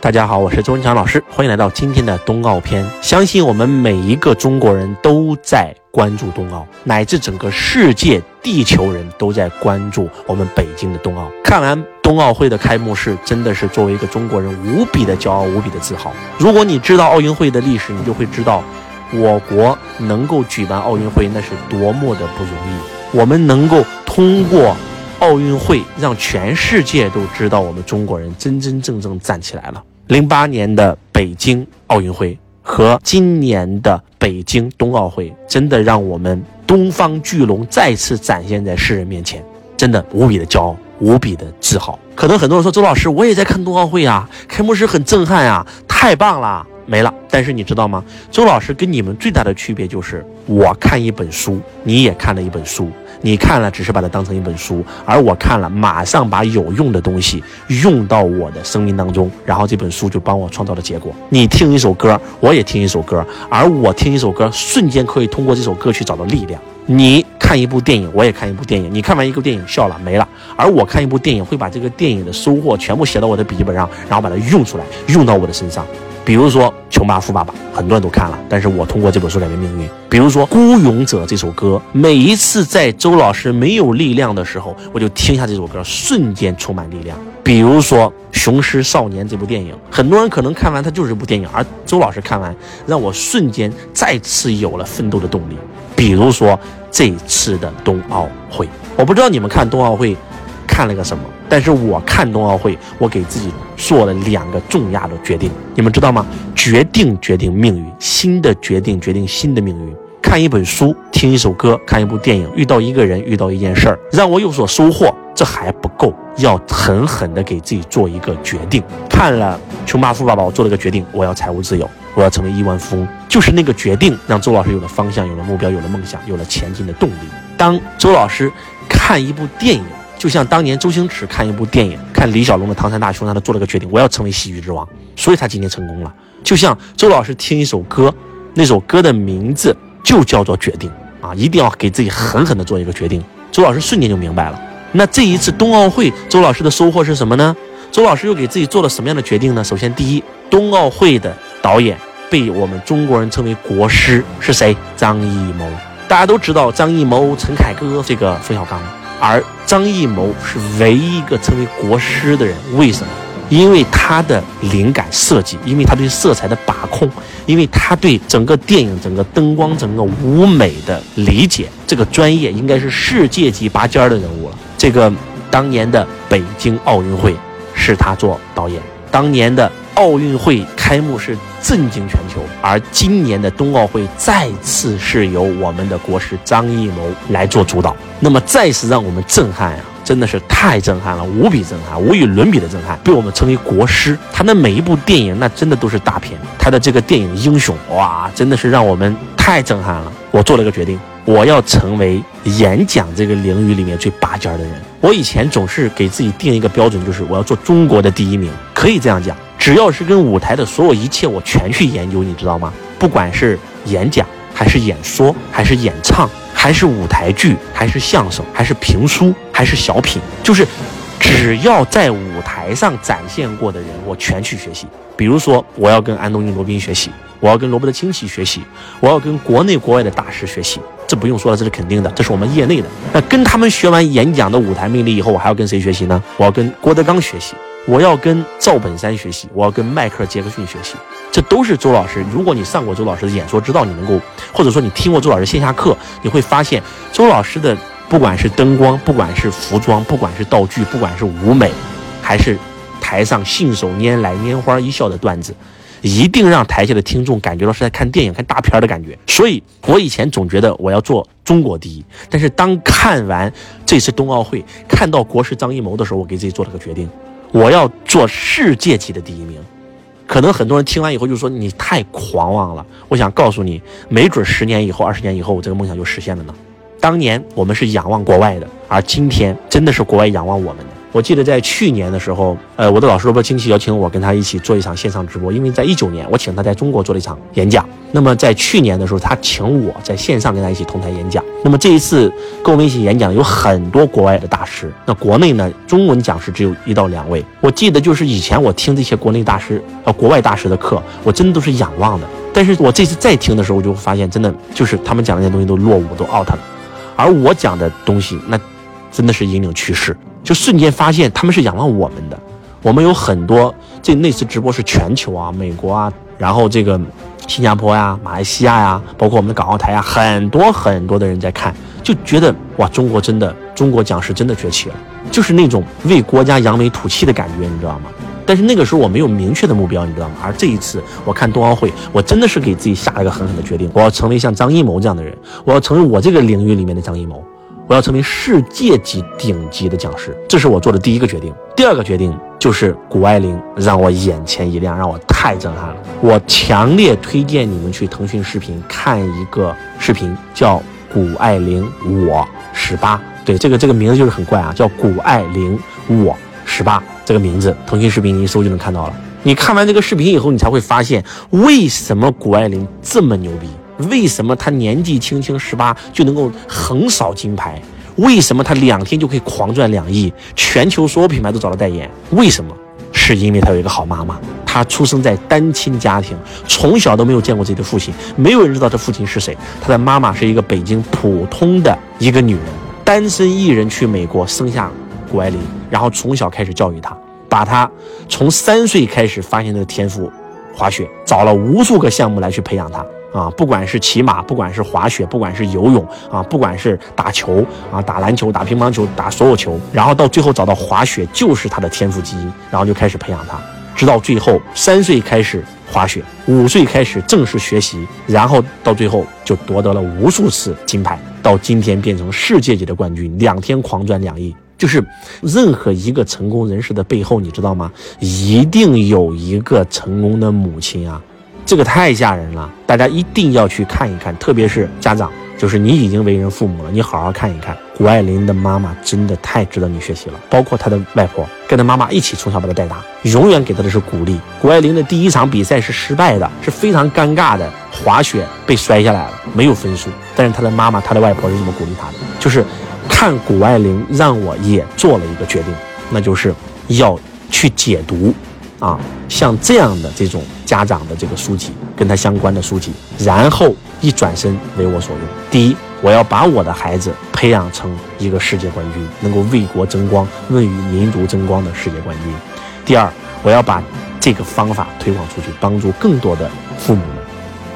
大家好，我是周文强老师，欢迎来到今天的冬奥篇。相信我们每一个中国人都在关注冬奥，乃至整个世界地球人都在关注我们北京的冬奥。看完冬奥会的开幕式，真的是作为一个中国人无比的骄傲，无比的自豪。如果你知道奥运会的历史，你就会知道，我国能够举办奥运会那是多么的不容易。我们能够通过。奥运会让全世界都知道我们中国人真真正正站起来了。零八年的北京奥运会和今年的北京冬奥会，真的让我们东方巨龙再次展现在世人面前，真的无比的骄傲，无比的自豪。可能很多人说，周老师，我也在看冬奥会啊，开幕式很震撼啊，太棒了。没了，但是你知道吗？周老师跟你们最大的区别就是，我看一本书，你也看了一本书，你看了只是把它当成一本书，而我看了，马上把有用的东西用到我的生命当中，然后这本书就帮我创造了结果。你听一首歌，我也听一首歌，而我听一首歌，瞬间可以通过这首歌去找到力量。你看一部电影，我也看一部电影，你看完一个电影笑了没了，而我看一部电影会把这个电影的收获全部写到我的笔记本上，然后把它用出来，用到我的身上。比如说《穷爸富爸爸》，很多人都看了，但是我通过这本书改变命运。比如说《孤勇者》这首歌，每一次在周老师没有力量的时候，我就听下这首歌，瞬间充满力量。比如说《雄狮少年》这部电影，很多人可能看完它就是一部电影，而周老师看完，让我瞬间再次有了奋斗的动力。比如说这次的冬奥会，我不知道你们看冬奥会。看了个什么？但是我看冬奥会，我给自己做了两个重要的决定，你们知道吗？决定决定命运，新的决定决定新的命运。看一本书，听一首歌，看一部电影，遇到一个人，遇到一件事儿，让我有所收获，这还不够，要狠狠的给自己做一个决定。看了《穷爸富爸爸》，我做了个决定，我要财务自由，我要成为亿万富翁。就是那个决定，让周老师有了方向，有了目标，有了梦想，有了前进的动力。当周老师看一部电影。就像当年周星驰看一部电影，看李小龙的《唐山大兄》，让他做了个决定，我要成为喜剧之王，所以他今天成功了。就像周老师听一首歌，那首歌的名字就叫做决定啊，一定要给自己狠狠的做一个决定。周老师瞬间就明白了。那这一次冬奥会，周老师的收获是什么呢？周老师又给自己做了什么样的决定呢？首先，第一，冬奥会的导演被我们中国人称为国师是谁？张艺谋。大家都知道张艺谋、陈凯歌这个冯小刚。而张艺谋是唯一一个成为国师的人，为什么？因为他的灵感设计，因为他对色彩的把控，因为他对整个电影、整个灯光、整个舞美的理解，这个专业应该是世界级拔尖的人物了。这个当年的北京奥运会是他做导演，当年的。奥运会开幕式震惊全球，而今年的冬奥会再次是由我们的国师张艺谋来做主导，那么再次让我们震撼呀，真的是太震撼了，无比震撼，无与伦比的震撼，被我们称为国师。他的每一部电影那真的都是大片，他的这个电影英雄哇，真的是让我们太震撼了。我做了个决定。我要成为演讲这个领域里面最拔尖的人。我以前总是给自己定一个标准，就是我要做中国的第一名。可以这样讲，只要是跟舞台的所有一切，我全去研究，你知道吗？不管是演讲，还是演说，还是演唱，还是舞台剧，还是相声，还是评书，还是小品，就是只要在舞台上展现过的人，我全去学习。比如说，我要跟安东尼·罗宾学习。我要跟罗伯特清崎学习，我要跟国内国外的大师学习，这不用说了，这是肯定的，这是我们业内的。那跟他们学完演讲的舞台魅力以后，我还要跟谁学习呢？我要跟郭德纲学习，我要跟赵本山学习，我要跟迈克尔·杰克逊学习，这都是周老师。如果你上过周老师的演说，知道你能够，或者说你听过周老师线下课，你会发现周老师的不管是灯光，不管是服装，不管是道具，不管是舞美，还是台上信手拈来、拈花一笑的段子。一定让台下的听众感觉到是在看电影、看大片的感觉。所以我以前总觉得我要做中国第一，但是当看完这次冬奥会，看到国师张艺谋的时候，我给自己做了个决定，我要做世界级的第一名。可能很多人听完以后就说你太狂妄了。我想告诉你，没准十年以后、二十年以后，我这个梦想就实现了呢。当年我们是仰望国外的，而今天真的是国外仰望我们。我记得在去年的时候，呃，我的老师罗伯亲戚邀请我跟他一起做一场线上直播，因为在一九年我请他在中国做了一场演讲。那么在去年的时候，他请我在线上跟他一起同台演讲。那么这一次跟我们一起演讲有很多国外的大师，那国内呢中文讲师只有一到两位。我记得就是以前我听这些国内大师呃国外大师的课，我真的都是仰望的。但是我这次再听的时候，我就发现真的就是他们讲的那些东西都落伍，都 out 了。而我讲的东西，那真的是引领趋势，就瞬间发现他们是仰望我们的。我们有很多这那次直播是全球啊，美国啊，然后这个。新加坡呀，马来西亚呀，包括我们的港澳台呀，很多很多的人在看，就觉得哇，中国真的，中国讲师真的崛起了，就是那种为国家扬眉吐气的感觉，你知道吗？但是那个时候我没有明确的目标，你知道吗？而这一次我看冬奥会，我真的是给自己下了一个狠狠的决定，我要成为像张艺谋这样的人，我要成为我这个领域里面的张艺谋。我要成为世界级顶级的讲师，这是我做的第一个决定。第二个决定就是谷爱凌让我眼前一亮，让我太震撼了。我强烈推荐你们去腾讯视频看一个视频，叫《谷爱凌我十八》。对，这个这个名字就是很怪啊，叫谷爱凌我十八这个名字，腾讯视频你一搜就能看到了。你看完这个视频以后，你才会发现为什么谷爱凌这么牛逼。为什么他年纪轻轻十八就能够横扫金牌？为什么他两天就可以狂赚两亿？全球所有品牌都找他代言？为什么？是因为他有一个好妈妈。他出生在单亲家庭，从小都没有见过自己的父亲，没有人知道他父亲是谁。他的妈妈是一个北京普通的一个女人，单身一人去美国生下谷爱凌，然后从小开始教育他，把他从三岁开始发现他的天赋，滑雪，找了无数个项目来去培养他。啊，不管是骑马，不管是滑雪，不管是游泳，啊，不管是打球，啊，打篮球，打乒乓球，打所有球，然后到最后找到滑雪就是他的天赋基因，然后就开始培养他，直到最后三岁开始滑雪，五岁开始正式学习，然后到最后就夺得了无数次金牌，到今天变成世界级的冠军，两天狂赚两亿。就是任何一个成功人士的背后，你知道吗？一定有一个成功的母亲啊。这个太吓人了，大家一定要去看一看，特别是家长，就是你已经为人父母了，你好好看一看。谷爱凌的妈妈真的太值得你学习了，包括她的外婆，跟她妈妈一起从小把她带大，永远给她的是鼓励。谷爱凌的第一场比赛是失败的，是非常尴尬的，滑雪被摔下来了，没有分数。但是她的妈妈、她的外婆是这么鼓励她的，就是看谷爱凌让我也做了一个决定，那就是要去解读。啊，像这样的这种家长的这个书籍，跟他相关的书籍，然后一转身为我所用。第一，我要把我的孩子培养成一个世界冠军，能够为国争光、为与民族争光的世界冠军。第二，我要把这个方法推广出去，帮助更多的父母们。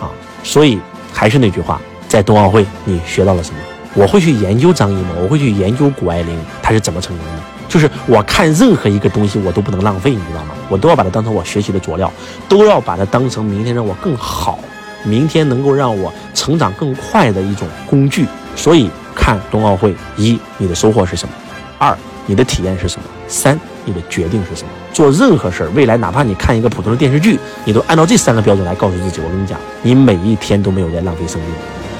啊，所以还是那句话，在冬奥会你学到了什么？我会去研究张艺谋，我会去研究谷爱凌，他是怎么成功的。就是我看任何一个东西，我都不能浪费，你知道吗？我都要把它当成我学习的佐料，都要把它当成明天让我更好，明天能够让我成长更快的一种工具。所以看冬奥会，一你的收获是什么？二你的体验是什么？三你的决定是什么？做任何事儿，未来哪怕你看一个普通的电视剧，你都按照这三个标准来告诉自己。我跟你讲，你每一天都没有在浪费生命。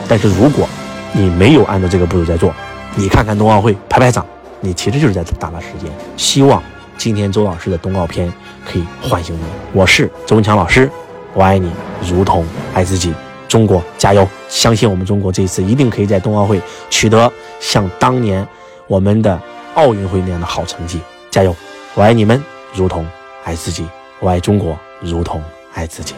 但是如果你没有按照这个步骤在做，你看看冬奥会，拍拍掌。你其实就是在打发时间。希望今天周老师的冬奥片可以唤醒你。我是周文强老师，我爱你如同爱自己。中国加油！相信我们中国这一次一定可以在冬奥会取得像当年我们的奥运会那样的好成绩。加油！我爱你们如同爱自己，我爱中国如同爱自己。